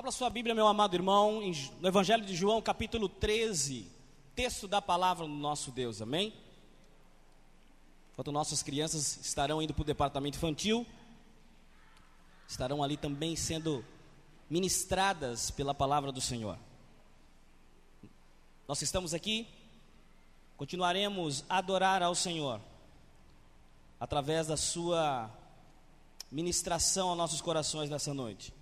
Abra sua Bíblia, meu amado irmão, no Evangelho de João, capítulo 13, texto da palavra do nosso Deus, amém? Enquanto nossas crianças estarão indo para o departamento infantil, estarão ali também sendo ministradas pela palavra do Senhor. Nós estamos aqui, continuaremos a adorar ao Senhor, através da Sua ministração aos nossos corações nessa noite.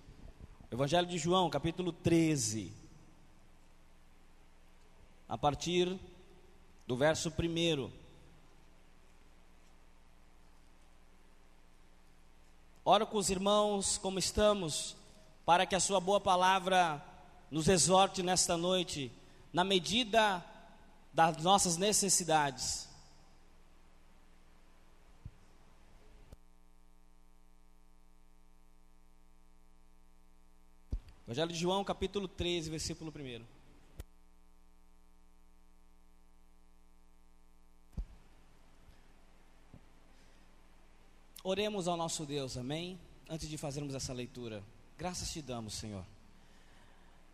Evangelho de João, capítulo 13. A partir do verso 1. Oro com os irmãos como estamos, para que a Sua boa palavra nos exorte nesta noite, na medida das nossas necessidades. Evangelho de João, capítulo 13, versículo 1. Oremos ao nosso Deus, amém? Antes de fazermos essa leitura, graças te damos, Senhor.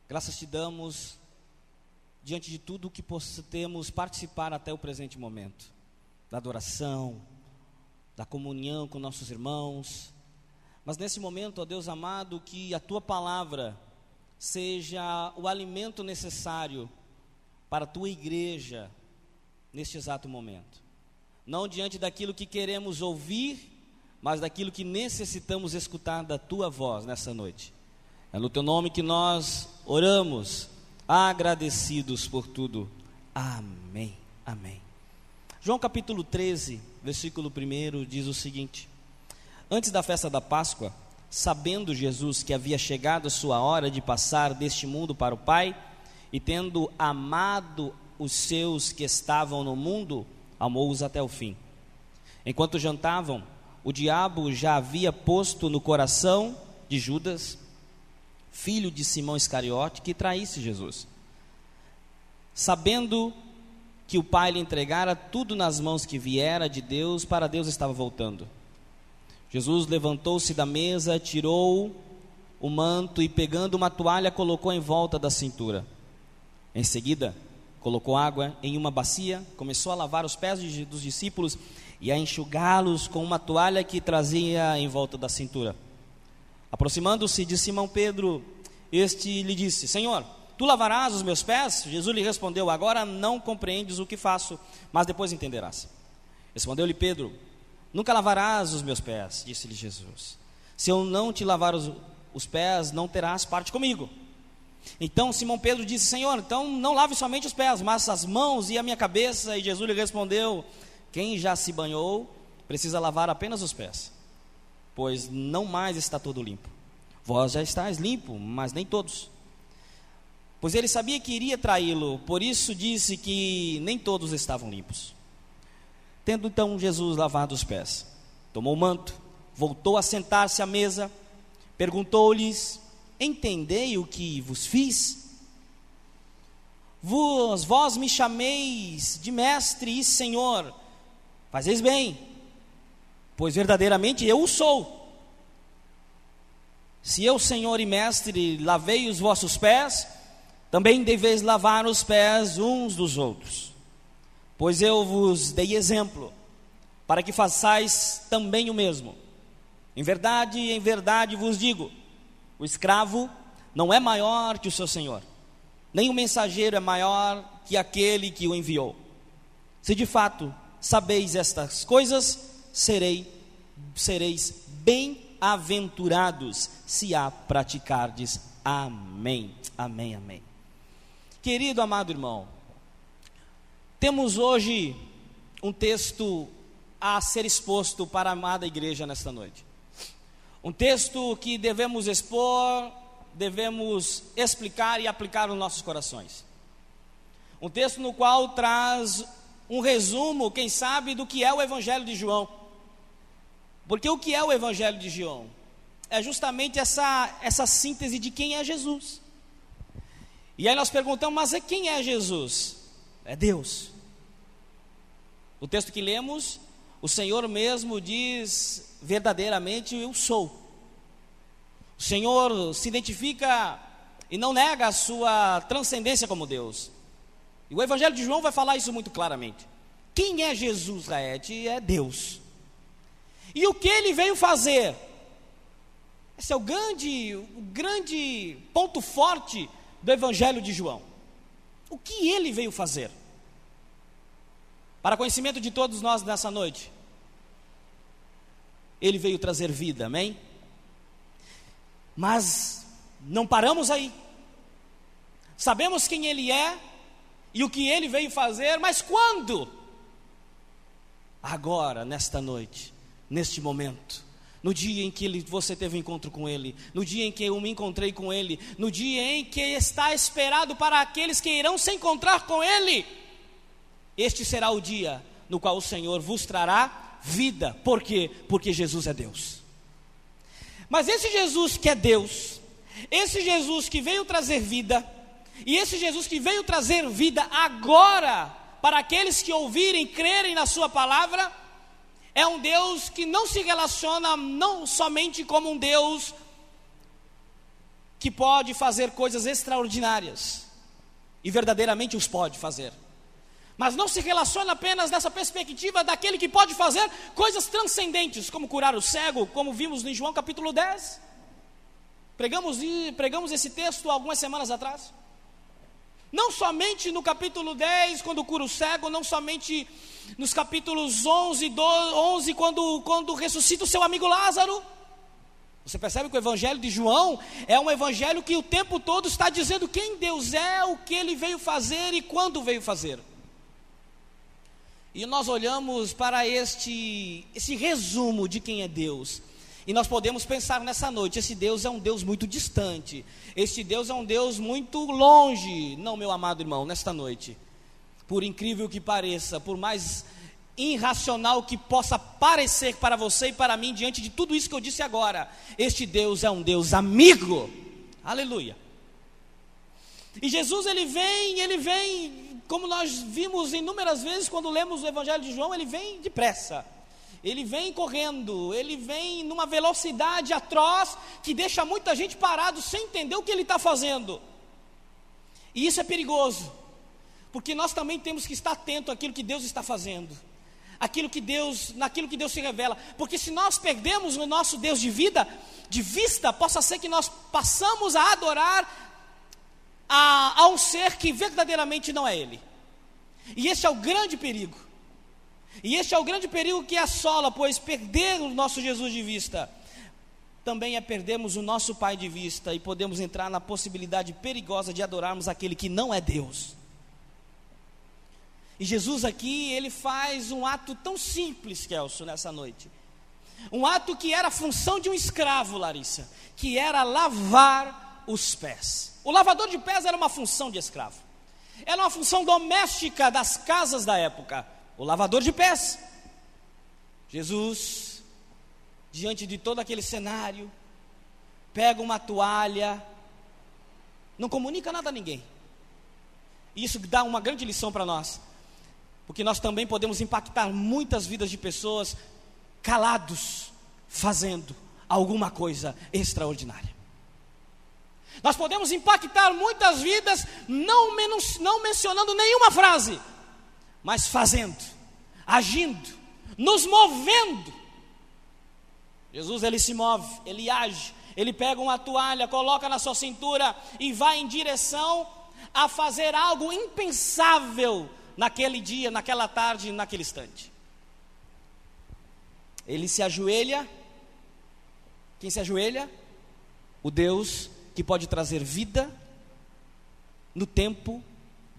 Graças te damos diante de tudo que possamos participar até o presente momento da adoração, da comunhão com nossos irmãos. Mas nesse momento, ó Deus amado, que a tua palavra seja o alimento necessário para a tua igreja neste exato momento. Não diante daquilo que queremos ouvir, mas daquilo que necessitamos escutar da tua voz nessa noite. É no teu nome que nós oramos, agradecidos por tudo. Amém. Amém. João capítulo 13, versículo 1 diz o seguinte: Antes da festa da Páscoa, sabendo Jesus que havia chegado a sua hora de passar deste mundo para o Pai, e tendo amado os seus que estavam no mundo, amou-os até o fim. Enquanto jantavam, o diabo já havia posto no coração de Judas, filho de Simão Iscariote, que traísse Jesus. Sabendo que o Pai lhe entregara tudo nas mãos que viera de Deus, para Deus estava voltando. Jesus levantou-se da mesa, tirou o manto e, pegando uma toalha, colocou em volta da cintura. Em seguida, colocou água em uma bacia, começou a lavar os pés dos discípulos e a enxugá-los com uma toalha que trazia em volta da cintura. Aproximando-se de Simão Pedro, este lhe disse: Senhor, tu lavarás os meus pés? Jesus lhe respondeu: Agora não compreendes o que faço, mas depois entenderás. Respondeu-lhe Pedro: Nunca lavarás os meus pés, disse-lhe Jesus. Se eu não te lavar os, os pés, não terás parte comigo. Então Simão Pedro disse: Senhor, então não lave somente os pés, mas as mãos e a minha cabeça. E Jesus lhe respondeu: Quem já se banhou, precisa lavar apenas os pés, pois não mais está todo limpo. Vós já estáis limpo, mas nem todos. Pois ele sabia que iria traí-lo, por isso disse que nem todos estavam limpos. Tendo então Jesus lavado os pés, tomou o manto, voltou a sentar-se à mesa, perguntou-lhes: Entendei o que vos fiz? Vos, vós me chameis de mestre e senhor, fazeis bem, pois verdadeiramente eu o sou. Se eu, senhor e mestre, lavei os vossos pés, também deveis lavar os pés uns dos outros. Pois eu vos dei exemplo, para que façais também o mesmo. Em verdade, em verdade vos digo: o escravo não é maior que o seu senhor, nem o mensageiro é maior que aquele que o enviou. Se de fato sabeis estas coisas, serei, sereis bem-aventurados se a praticardes. Amém. Amém, amém. Querido amado irmão, temos hoje um texto a ser exposto para a amada igreja nesta noite. Um texto que devemos expor, devemos explicar e aplicar nos nossos corações. Um texto no qual traz um resumo, quem sabe, do que é o Evangelho de João. Porque o que é o Evangelho de João? É justamente essa, essa síntese de quem é Jesus. E aí nós perguntamos, mas é quem é Jesus? É Deus. O texto que lemos, o Senhor mesmo diz verdadeiramente: Eu sou. O Senhor se identifica e não nega a sua transcendência como Deus. E o Evangelho de João vai falar isso muito claramente. Quem é Jesus, Raete? É Deus. E o que ele veio fazer? Esse é o grande, o grande ponto forte do Evangelho de João. O que ele veio fazer? Para conhecimento de todos nós nessa noite, ele veio trazer vida, amém? Mas não paramos aí. Sabemos quem ele é e o que ele veio fazer, mas quando? Agora, nesta noite, neste momento no dia em que ele, você teve um encontro com Ele, no dia em que eu me encontrei com Ele, no dia em que está esperado para aqueles que irão se encontrar com Ele. Este será o dia no qual o Senhor vos trará vida. Por quê? Porque Jesus é Deus. Mas esse Jesus que é Deus, esse Jesus que veio trazer vida, e esse Jesus que veio trazer vida agora para aqueles que ouvirem, crerem na Sua palavra, é um Deus que não se relaciona não somente como um Deus que pode fazer coisas extraordinárias, e verdadeiramente os pode fazer, mas não se relaciona apenas nessa perspectiva daquele que pode fazer coisas transcendentes, como curar o cego, como vimos em João capítulo 10. Pregamos, pregamos esse texto algumas semanas atrás. Não somente no capítulo 10, quando cura o cego, não somente nos capítulos 11 e 11, quando, quando ressuscita o seu amigo Lázaro. Você percebe que o evangelho de João é um evangelho que o tempo todo está dizendo quem Deus é, o que ele veio fazer e quando veio fazer. E nós olhamos para este, esse resumo de quem é Deus. E nós podemos pensar nessa noite: esse Deus é um Deus muito distante, este Deus é um Deus muito longe. Não, meu amado irmão, nesta noite, por incrível que pareça, por mais irracional que possa parecer para você e para mim, diante de tudo isso que eu disse agora, este Deus é um Deus amigo. Aleluia. E Jesus ele vem, ele vem, como nós vimos inúmeras vezes quando lemos o Evangelho de João, ele vem depressa. Ele vem correndo, ele vem numa velocidade atroz que deixa muita gente parado sem entender o que ele está fazendo. E isso é perigoso, porque nós também temos que estar atento àquilo que Deus está fazendo, aquilo que Deus, naquilo que Deus se revela, porque se nós perdemos o nosso Deus de vida, de vista, possa ser que nós passamos a adorar a, a um ser que verdadeiramente não é Ele. E esse é o grande perigo. E este é o grande perigo que assola, pois perder o nosso Jesus de vista também é perdermos o nosso Pai de vista e podemos entrar na possibilidade perigosa de adorarmos aquele que não é Deus. E Jesus aqui, ele faz um ato tão simples, Kelso, nessa noite. Um ato que era a função de um escravo, Larissa, que era lavar os pés. O lavador de pés era uma função de escravo. Era uma função doméstica das casas da época o lavador de pés. Jesus, diante de todo aquele cenário, pega uma toalha, não comunica nada a ninguém. Isso dá uma grande lição para nós, porque nós também podemos impactar muitas vidas de pessoas calados, fazendo alguma coisa extraordinária. Nós podemos impactar muitas vidas não, não mencionando nenhuma frase, mas fazendo, agindo, nos movendo. Jesus ele se move, ele age, ele pega uma toalha, coloca na sua cintura e vai em direção a fazer algo impensável naquele dia, naquela tarde, naquele instante. Ele se ajoelha. Quem se ajoelha? O Deus que pode trazer vida no tempo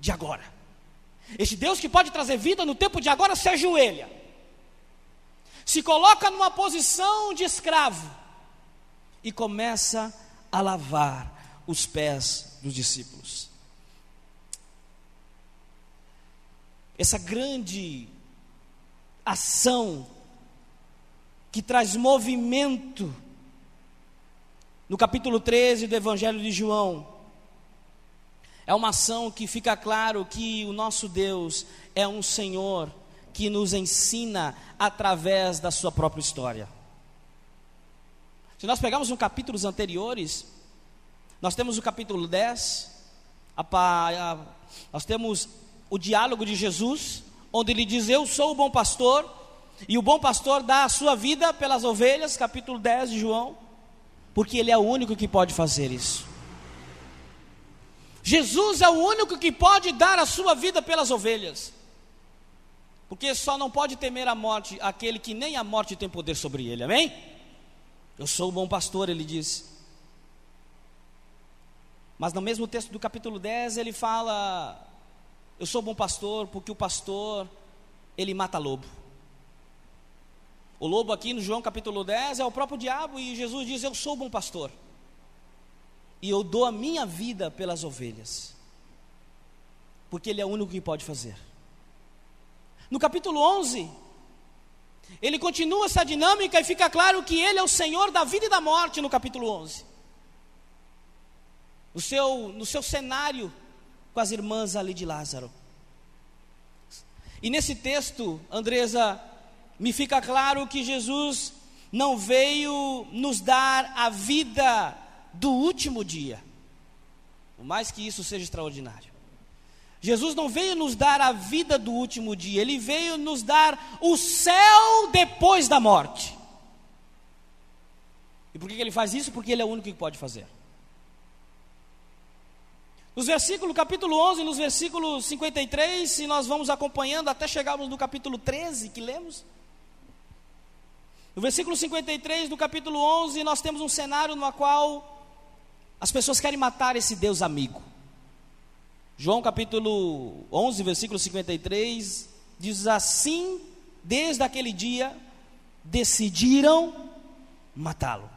de agora. Este Deus que pode trazer vida no tempo de agora se ajoelha, se coloca numa posição de escravo e começa a lavar os pés dos discípulos. Essa grande ação que traz movimento no capítulo 13 do Evangelho de João é uma ação que fica claro que o nosso Deus é um Senhor que nos ensina através da sua própria história. Se nós pegarmos um capítulos anteriores, Nós temos o capítulo 10, a, a, nós temos o diálogo de Jesus, onde ele diz: Eu sou o bom pastor, e o bom pastor dá a sua vida pelas ovelhas, capítulo 10 de João, porque ele é o único que pode fazer isso. Jesus é o único que pode dar a sua vida pelas ovelhas. Porque só não pode temer a morte aquele que nem a morte tem poder sobre ele, amém? Eu sou o bom pastor, ele diz. Mas no mesmo texto do capítulo 10 ele fala: Eu sou bom pastor porque o pastor ele mata lobo. O lobo aqui no João capítulo 10 é o próprio diabo e Jesus diz: Eu sou bom pastor. E eu dou a minha vida pelas ovelhas. Porque ele é o único que pode fazer. No capítulo 11, ele continua essa dinâmica e fica claro que ele é o Senhor da vida e da morte no capítulo 11. No seu, no seu cenário com as irmãs ali de Lázaro. E nesse texto, Andresa, me fica claro que Jesus não veio nos dar a vida do último dia. Por mais que isso seja extraordinário. Jesus não veio nos dar a vida do último dia, ele veio nos dar o céu depois da morte. E por que ele faz isso? Porque ele é o único que pode fazer. Nos versículos, capítulo 11, nos versículos 53, se nós vamos acompanhando até chegarmos no capítulo 13 que lemos. No versículo 53 do capítulo 11, nós temos um cenário no qual as pessoas querem matar esse Deus amigo. João capítulo 11, versículo 53, diz assim: Desde aquele dia decidiram matá-lo.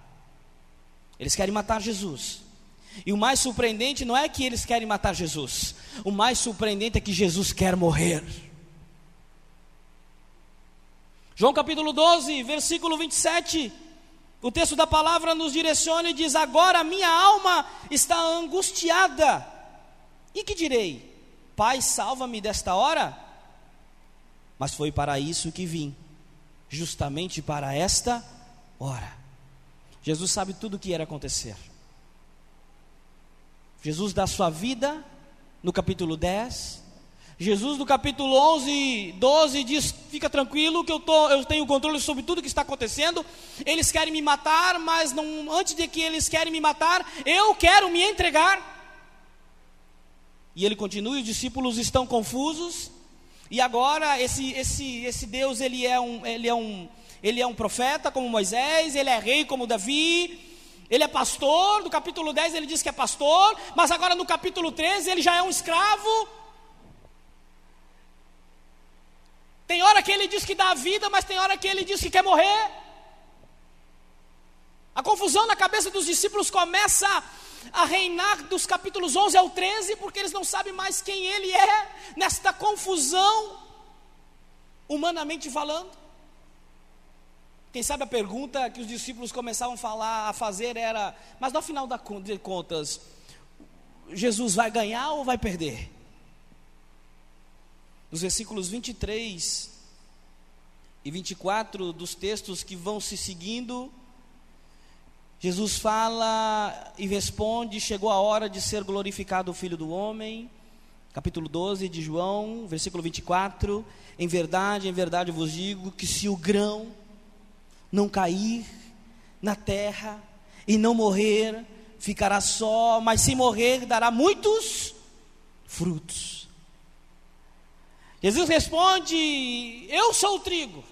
Eles querem matar Jesus. E o mais surpreendente não é que eles querem matar Jesus, o mais surpreendente é que Jesus quer morrer. João capítulo 12, versículo 27, o texto da palavra nos direciona e diz: Agora minha alma está angustiada e que direi? Pai, salva-me desta hora? Mas foi para isso que vim, justamente para esta hora. Jesus sabe tudo o que era acontecer. Jesus dá sua vida no capítulo 10. Jesus no capítulo 11, 12 diz: Fica tranquilo que eu, tô, eu tenho controle sobre tudo que está acontecendo. Eles querem me matar, mas não, antes de que eles querem me matar, eu quero me entregar. E ele continua, e os discípulos estão confusos. E agora esse, esse, esse Deus ele é, um, ele, é um, ele é um profeta como Moisés, ele é rei como Davi, ele é pastor, no capítulo 10 ele diz que é pastor, mas agora no capítulo 13 ele já é um escravo. Tem hora que ele diz que dá a vida, mas tem hora que ele diz que quer morrer. A confusão na cabeça dos discípulos começa a reinar dos capítulos 11 ao 13, porque eles não sabem mais quem ele é, nesta confusão, humanamente falando. Quem sabe a pergunta que os discípulos começavam a falar, a fazer era: mas no final de contas, Jesus vai ganhar ou vai perder? Nos versículos 23 e 24 dos textos que vão se seguindo, Jesus fala e responde: Chegou a hora de ser glorificado o Filho do Homem. Capítulo 12 de João, versículo 24. Em verdade, em verdade vos digo que se o grão não cair na terra e não morrer, ficará só, mas se morrer, dará muitos frutos. Jesus responde: Eu sou o trigo.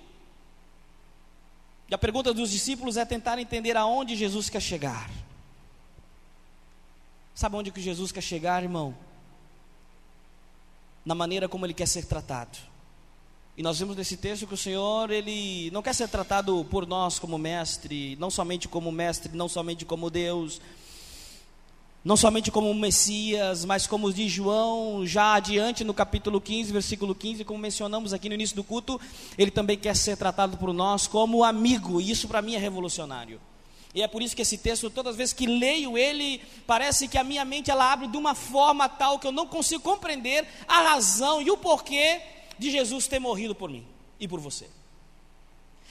E a pergunta dos discípulos é tentar entender aonde Jesus quer chegar. Sabe onde que Jesus quer chegar, irmão? Na maneira como ele quer ser tratado. E nós vemos nesse texto que o Senhor, ele não quer ser tratado por nós como mestre, não somente como mestre, não somente como Deus, não somente como Messias, mas como diz João, já adiante no capítulo 15, versículo 15, como mencionamos aqui no início do culto, ele também quer ser tratado por nós como amigo, e isso para mim é revolucionário. E é por isso que esse texto, todas as vezes que leio ele, parece que a minha mente ela abre de uma forma tal que eu não consigo compreender a razão e o porquê de Jesus ter morrido por mim e por você.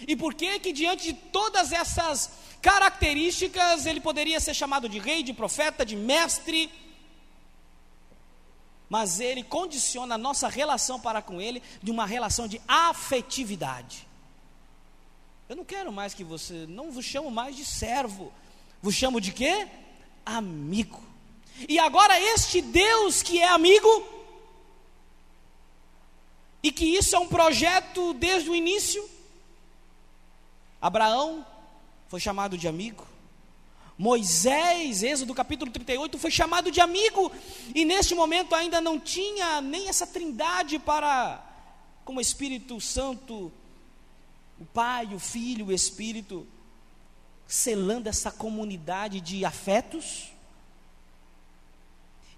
E por que que diante de todas essas características ele poderia ser chamado de rei, de profeta, de mestre? Mas ele condiciona a nossa relação para com ele de uma relação de afetividade. Eu não quero mais que você, não vos chamo mais de servo, vos chamo de quê? Amigo. E agora este Deus que é amigo, e que isso é um projeto desde o início, Abraão foi chamado de amigo. Moisés, Êxodo capítulo 38, foi chamado de amigo, e neste momento ainda não tinha nem essa trindade para, como Espírito Santo, o Pai, o Filho, o Espírito, selando essa comunidade de afetos.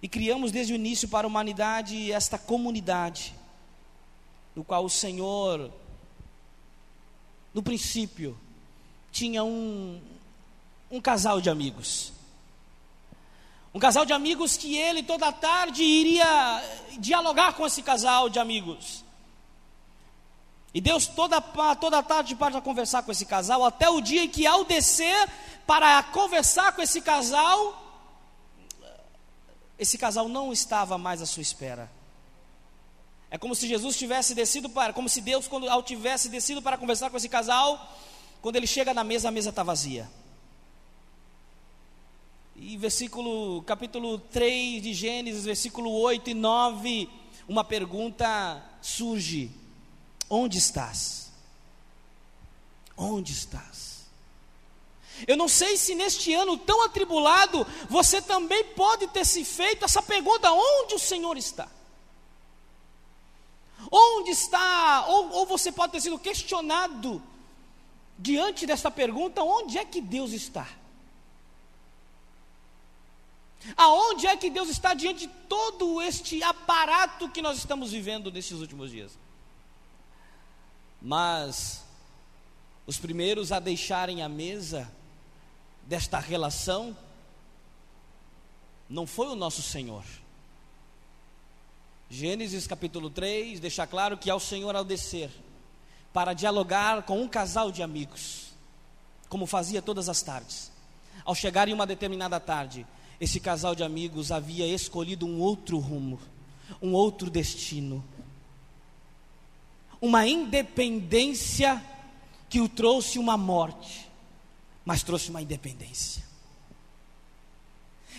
E criamos desde o início para a humanidade esta comunidade, no qual o Senhor no princípio, tinha um, um casal de amigos. Um casal de amigos que ele toda tarde iria dialogar com esse casal de amigos. E Deus toda, toda tarde para conversar com esse casal, até o dia em que ao descer para conversar com esse casal, esse casal não estava mais à sua espera. É como se Jesus tivesse descido para, como se Deus, quando ao tivesse descido para conversar com esse casal, quando ele chega na mesa, a mesa está vazia. E versículo, capítulo 3 de Gênesis, versículo 8 e 9, uma pergunta surge: Onde estás? Onde estás? Eu não sei se neste ano tão atribulado você também pode ter se feito essa pergunta: onde o Senhor está? Onde está? Ou, ou você pode ter sido questionado diante dessa pergunta: onde é que Deus está? Aonde é que Deus está diante de todo este aparato que nós estamos vivendo nesses últimos dias? Mas os primeiros a deixarem a mesa desta relação não foi o nosso Senhor. Gênesis capítulo 3 deixa claro que ao Senhor ao descer para dialogar com um casal de amigos, como fazia todas as tardes. Ao chegar em uma determinada tarde, esse casal de amigos havia escolhido um outro rumo, um outro destino, uma independência que o trouxe uma morte, mas trouxe uma independência.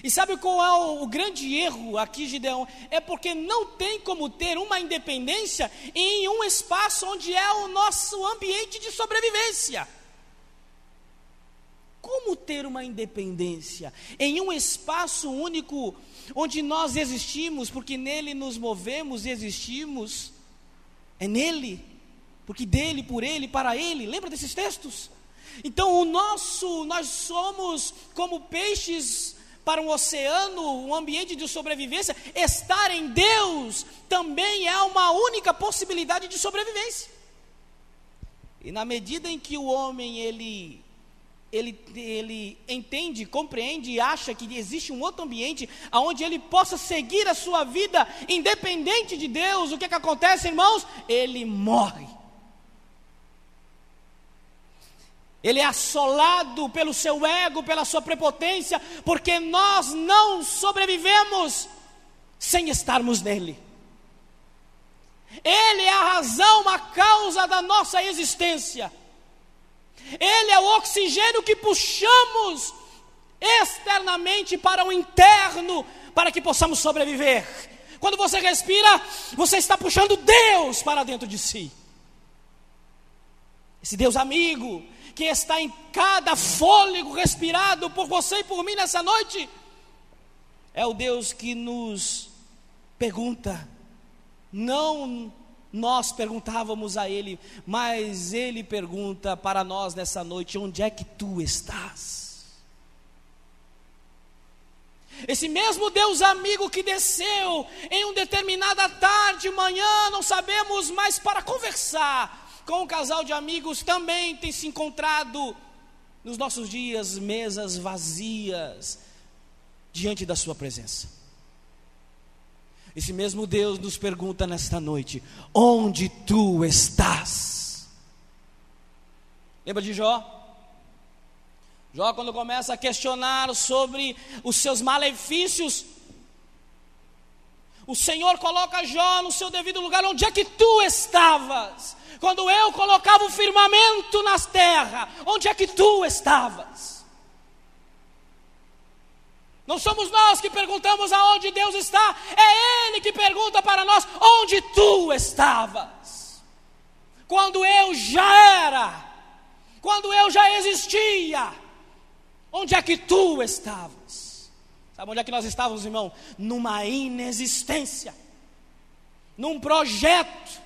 E sabe qual é o, o, grande erro aqui, Gideão? É porque não tem como ter uma independência em um espaço onde é o nosso ambiente de sobrevivência. Como ter uma independência em um espaço único onde nós existimos, porque nele nos movemos e existimos? É nele, porque dele, por ele, para ele. Lembra desses textos? Então, o nosso, nós somos como peixes para um oceano, um ambiente de sobrevivência, estar em Deus também é uma única possibilidade de sobrevivência. E na medida em que o homem ele ele, ele entende, compreende e acha que existe um outro ambiente onde ele possa seguir a sua vida independente de Deus, o que, é que acontece, irmãos? Ele morre. Ele é assolado pelo seu ego, pela sua prepotência, porque nós não sobrevivemos sem estarmos nele. Ele é a razão, a causa da nossa existência. Ele é o oxigênio que puxamos externamente para o interno, para que possamos sobreviver. Quando você respira, você está puxando Deus para dentro de si. Esse Deus amigo, que está em cada fôlego respirado por você e por mim nessa noite, é o Deus que nos pergunta, não nós perguntávamos a Ele, mas Ele pergunta para nós nessa noite: onde é que tu estás? Esse mesmo Deus amigo que desceu em uma determinada tarde, manhã, não sabemos mais para conversar, com um casal de amigos também tem se encontrado nos nossos dias mesas vazias diante da Sua presença. Esse mesmo Deus nos pergunta nesta noite: onde tu estás? Lembra de Jó? Jó, quando começa a questionar sobre os seus malefícios, o Senhor coloca Jó no seu devido lugar. Onde é que tu estavas? Quando eu colocava o firmamento nas terras, onde é que tu estavas? Não somos nós que perguntamos aonde Deus está, é Ele que pergunta para nós: onde tu estavas? Quando eu já era, quando eu já existia, onde é que tu estavas? Sabe onde é que nós estávamos, irmão? Numa inexistência, num projeto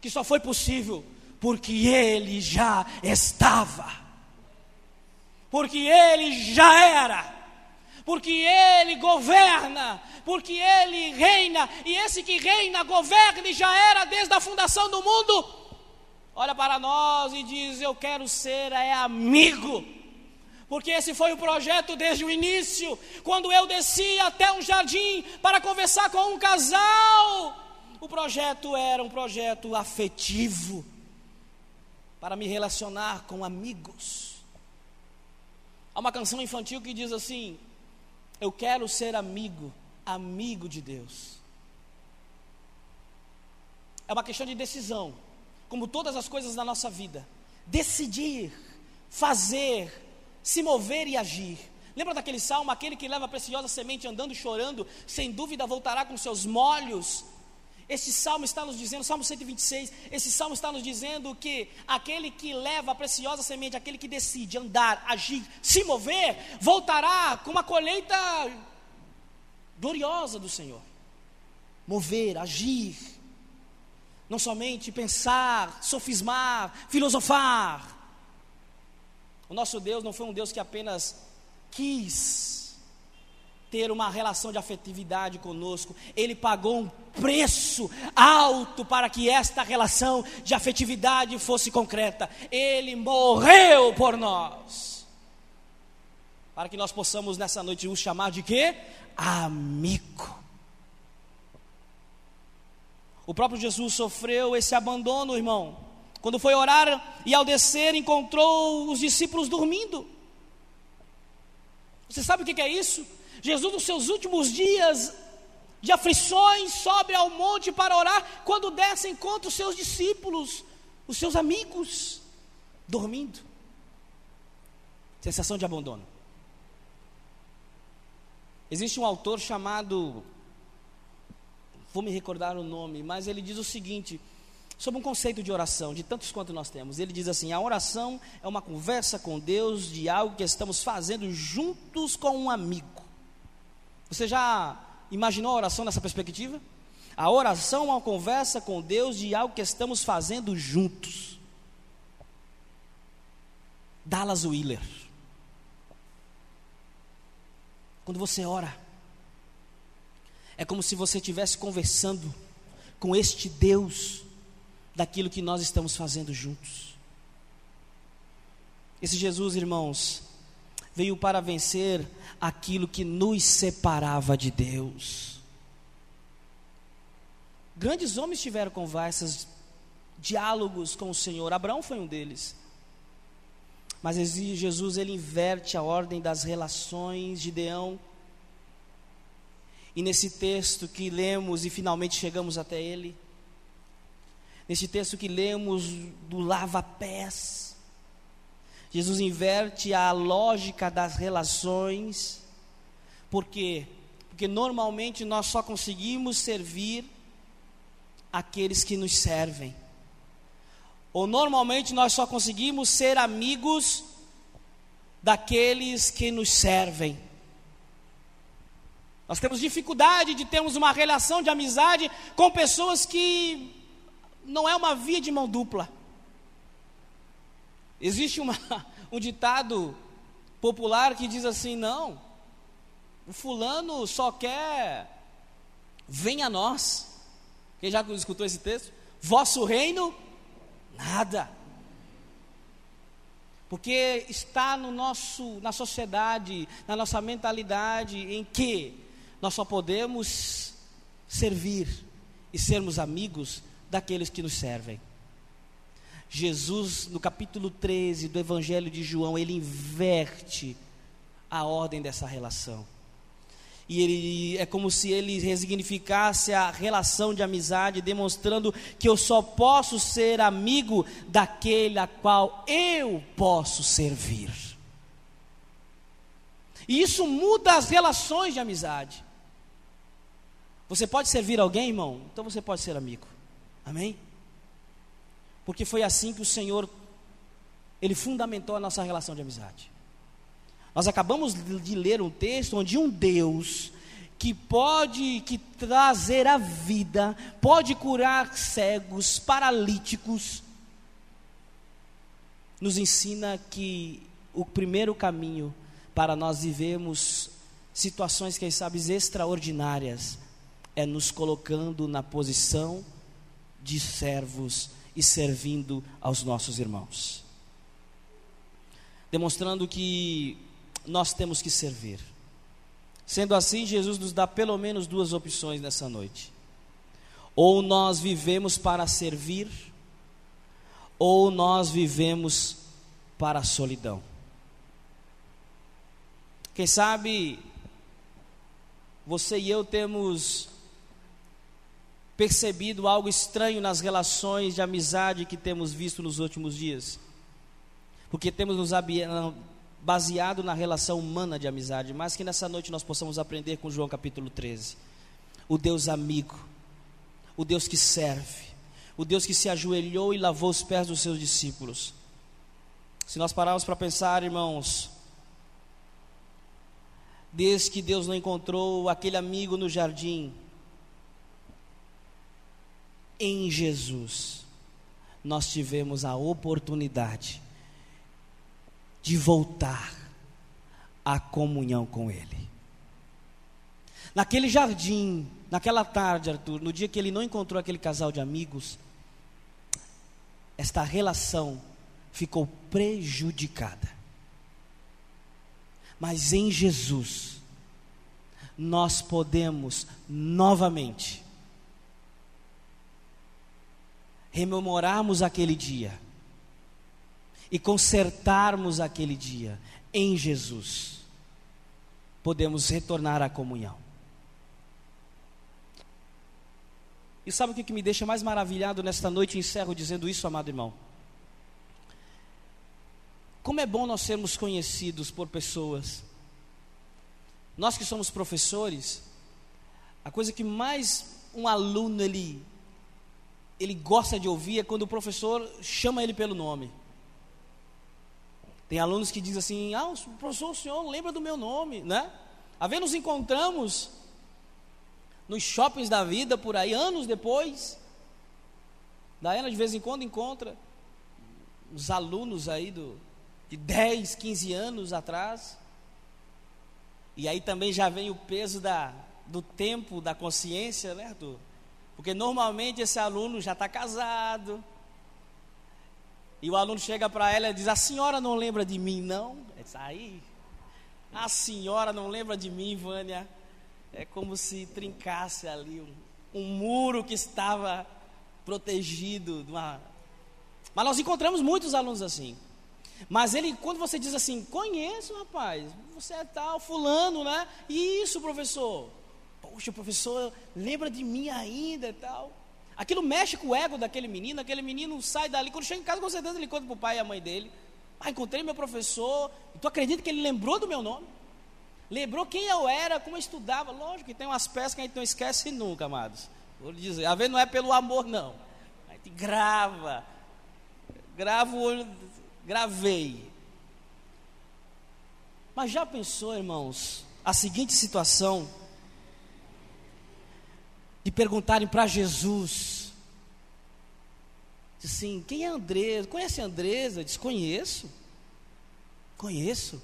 que só foi possível porque Ele já estava, porque Ele já era, porque Ele governa, porque Ele reina, e esse que reina, governa e já era desde a fundação do mundo. Olha para nós e diz: Eu quero ser é amigo porque esse foi o projeto desde o início. Quando eu desci até um jardim para conversar com um casal, o projeto era um projeto afetivo para me relacionar com amigos. Há uma canção infantil que diz assim: Eu quero ser amigo, amigo de Deus. É uma questão de decisão, como todas as coisas da nossa vida. Decidir, fazer, se mover e agir. Lembra daquele salmo? Aquele que leva a preciosa semente andando chorando, sem dúvida voltará com seus molhos. Esse salmo está nos dizendo, Salmo 126, esse salmo está nos dizendo que aquele que leva a preciosa semente, aquele que decide andar, agir, se mover, voltará com uma colheita gloriosa do Senhor. Mover, agir, não somente pensar, sofismar, filosofar, o nosso Deus não foi um Deus que apenas quis ter uma relação de afetividade conosco, ele pagou um preço alto para que esta relação de afetividade fosse concreta. Ele morreu por nós. Para que nós possamos nessa noite o chamar de quê? Amigo. O próprio Jesus sofreu esse abandono, irmão. Quando foi orar e ao descer encontrou os discípulos dormindo. Você sabe o que é isso? Jesus, nos seus últimos dias de aflições, sobe ao monte para orar. Quando desce, encontra os seus discípulos, os seus amigos, dormindo. Sensação de abandono. Existe um autor chamado, vou me recordar o nome, mas ele diz o seguinte: sobre um conceito de oração, de tantos quanto nós temos. Ele diz assim: a oração é uma conversa com Deus de algo que estamos fazendo juntos com um amigo. Você já imaginou a oração nessa perspectiva? A oração é uma conversa com Deus de algo que estamos fazendo juntos. Dallas Wheeler. Quando você ora, é como se você estivesse conversando com este Deus daquilo que nós estamos fazendo juntos. Esse Jesus, irmãos, veio para vencer aquilo que nos separava de Deus. Grandes homens tiveram conversas, diálogos com o Senhor. Abraão foi um deles. Mas Jesus ele inverte a ordem das relações de Deão. E nesse texto que lemos e finalmente chegamos até ele, Nesse texto que lemos do lava-pés, Jesus inverte a lógica das relações, por quê? Porque normalmente nós só conseguimos servir aqueles que nos servem. Ou normalmente nós só conseguimos ser amigos daqueles que nos servem. Nós temos dificuldade de termos uma relação de amizade com pessoas que não é uma via de mão dupla. Existe uma, um ditado popular que diz assim: não, o fulano só quer, venha a nós. Quem já escutou esse texto? Vosso reino, nada. Porque está no nosso, na sociedade, na nossa mentalidade, em que nós só podemos servir e sermos amigos daqueles que nos servem. Jesus, no capítulo 13 do Evangelho de João, ele inverte a ordem dessa relação. E ele é como se ele resignificasse a relação de amizade, demonstrando que eu só posso ser amigo daquele a qual eu posso servir. E isso muda as relações de amizade. Você pode servir alguém, irmão? Então você pode ser amigo. Amém? Porque foi assim que o Senhor ele fundamentou a nossa relação de amizade. Nós acabamos de ler um texto onde um Deus que pode que trazer a vida, pode curar cegos, paralíticos, nos ensina que o primeiro caminho para nós vivermos situações, quem sabe, extraordinárias, é nos colocando na posição de servos e servindo aos nossos irmãos. Demonstrando que nós temos que servir. Sendo assim, Jesus nos dá pelo menos duas opções nessa noite. Ou nós vivemos para servir, ou nós vivemos para a solidão. Quem sabe você e eu temos percebido algo estranho nas relações de amizade que temos visto nos últimos dias? Porque temos nos baseado na relação humana de amizade, mas que nessa noite nós possamos aprender com João capítulo 13. O Deus amigo, o Deus que serve, o Deus que se ajoelhou e lavou os pés dos seus discípulos. Se nós pararmos para pensar, irmãos, desde que Deus não encontrou aquele amigo no jardim, em Jesus, nós tivemos a oportunidade de voltar à comunhão com Ele. Naquele jardim, naquela tarde, Arthur, no dia que ele não encontrou aquele casal de amigos, esta relação ficou prejudicada. Mas em Jesus, nós podemos novamente rememorarmos aquele dia e consertarmos aquele dia em Jesus, podemos retornar à comunhão. E sabe o que me deixa mais maravilhado nesta noite? Encerro dizendo isso, amado irmão. Como é bom nós sermos conhecidos por pessoas. Nós que somos professores, a coisa que mais um aluno ele ele gosta de ouvir é quando o professor chama ele pelo nome. Tem alunos que dizem assim: Ah, professor, o senhor lembra do meu nome, né? A ver, nos encontramos nos shoppings da vida por aí, anos depois. Daí, de vez em quando, encontra os alunos aí do, de 10, 15 anos atrás. E aí também já vem o peso da, do tempo, da consciência, né, Arthur? Porque normalmente esse aluno já está casado, e o aluno chega para ela e diz: A senhora não lembra de mim, não? É aí. A senhora não lembra de mim, Vânia. É como se trincasse ali um, um muro que estava protegido. Uma... Mas nós encontramos muitos alunos assim. Mas ele, quando você diz assim, conheço, rapaz, você é tal, fulano, né? Isso, professor. Poxa, professor, lembra de mim ainda e tal. Aquilo mexe com o ego daquele menino, aquele menino sai dali, quando chega em casa, com certeza ele conta para o pai e a mãe dele. Ah, encontrei meu professor, tu acredita que ele lembrou do meu nome? Lembrou quem eu era, como eu estudava. Lógico que tem umas peças que a gente não esquece nunca, amados. Vou lhe dizer, a ver não é pelo amor, não. A gente grava. Gravo, gravei. Mas já pensou, irmãos, a seguinte situação? De perguntarem para Jesus. Assim, quem é Andresa? Conhece a Andresa? Desconheço. Conheço.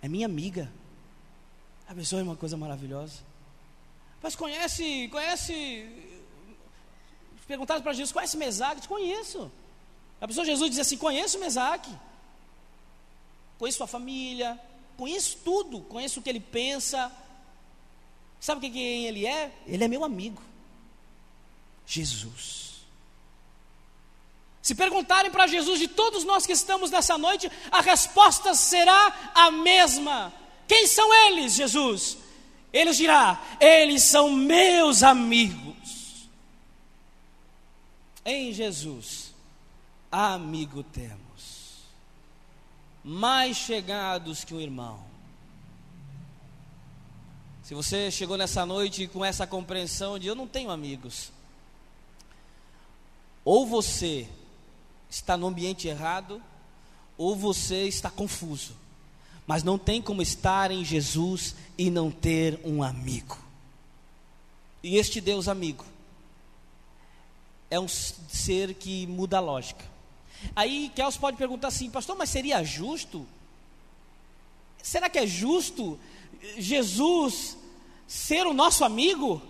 É minha amiga. A pessoa é uma coisa maravilhosa. Mas conhece, conhece. Perguntaram para Jesus, conhece Mesaque? Conheço. A pessoa Jesus diz assim: conheço Mesaque. Conheço sua família, conheço tudo, conheço o que ele pensa, Sabe quem ele é? Ele é meu amigo. Jesus. Se perguntarem para Jesus de todos nós que estamos nessa noite, a resposta será a mesma. Quem são eles, Jesus? Eles dirá: Eles são meus amigos. Em Jesus, amigo temos, mais chegados que um irmão. Se você chegou nessa noite com essa compreensão de eu não tenho amigos, ou você está no ambiente errado, ou você está confuso. Mas não tem como estar em Jesus e não ter um amigo. E este Deus amigo é um ser que muda a lógica. Aí Kels pode perguntar assim, pastor, mas seria justo? Será que é justo Jesus ser o nosso amigo?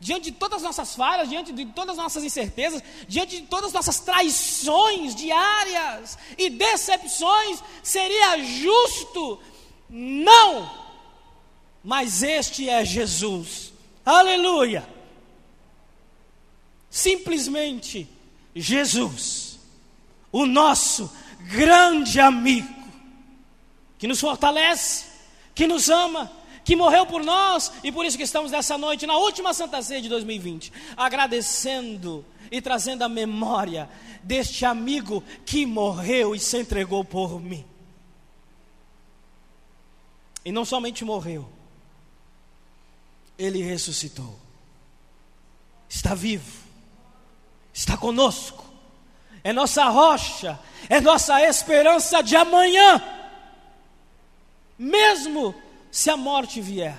diante de todas as nossas falhas, diante de todas as nossas incertezas, diante de todas as nossas traições diárias e decepções, seria justo? Não! Mas este é Jesus, aleluia! Simplesmente Jesus, o nosso grande amigo, que nos fortalece, que nos ama, que morreu por nós e por isso que estamos nessa noite, na última Santa Ceia de 2020, agradecendo e trazendo a memória deste amigo que morreu e se entregou por mim. E não somente morreu, ele ressuscitou, está vivo, está conosco, é nossa rocha, é nossa esperança de amanhã, mesmo se a morte vier,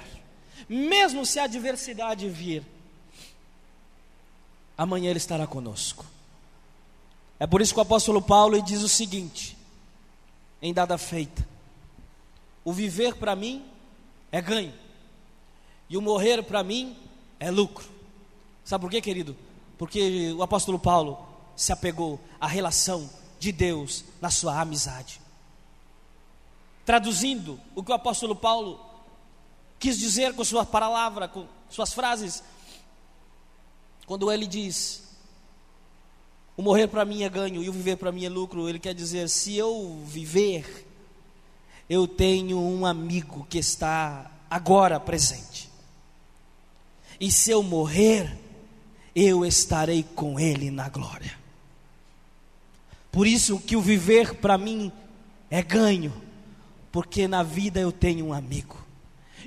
mesmo se a adversidade vir, amanhã Ele estará conosco. É por isso que o apóstolo Paulo diz o seguinte, em dada feita: o viver para mim é ganho, e o morrer para mim é lucro. Sabe por quê, querido? Porque o apóstolo Paulo se apegou à relação de Deus na sua amizade. Traduzindo o que o apóstolo Paulo quis dizer com sua palavra, com suas frases, quando ele diz: O morrer para mim é ganho e o viver para mim é lucro, ele quer dizer: se eu viver, eu tenho um amigo que está agora presente. E se eu morrer, eu estarei com ele na glória. Por isso que o viver para mim é ganho porque na vida eu tenho um amigo.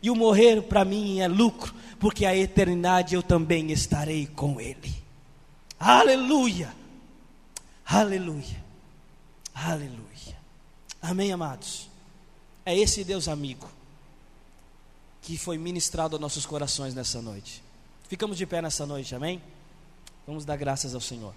E o morrer para mim é lucro, porque a eternidade eu também estarei com Ele. Aleluia! Aleluia! Aleluia! Amém, amados? É esse Deus amigo que foi ministrado aos nossos corações nessa noite. Ficamos de pé nessa noite, amém? Vamos dar graças ao Senhor.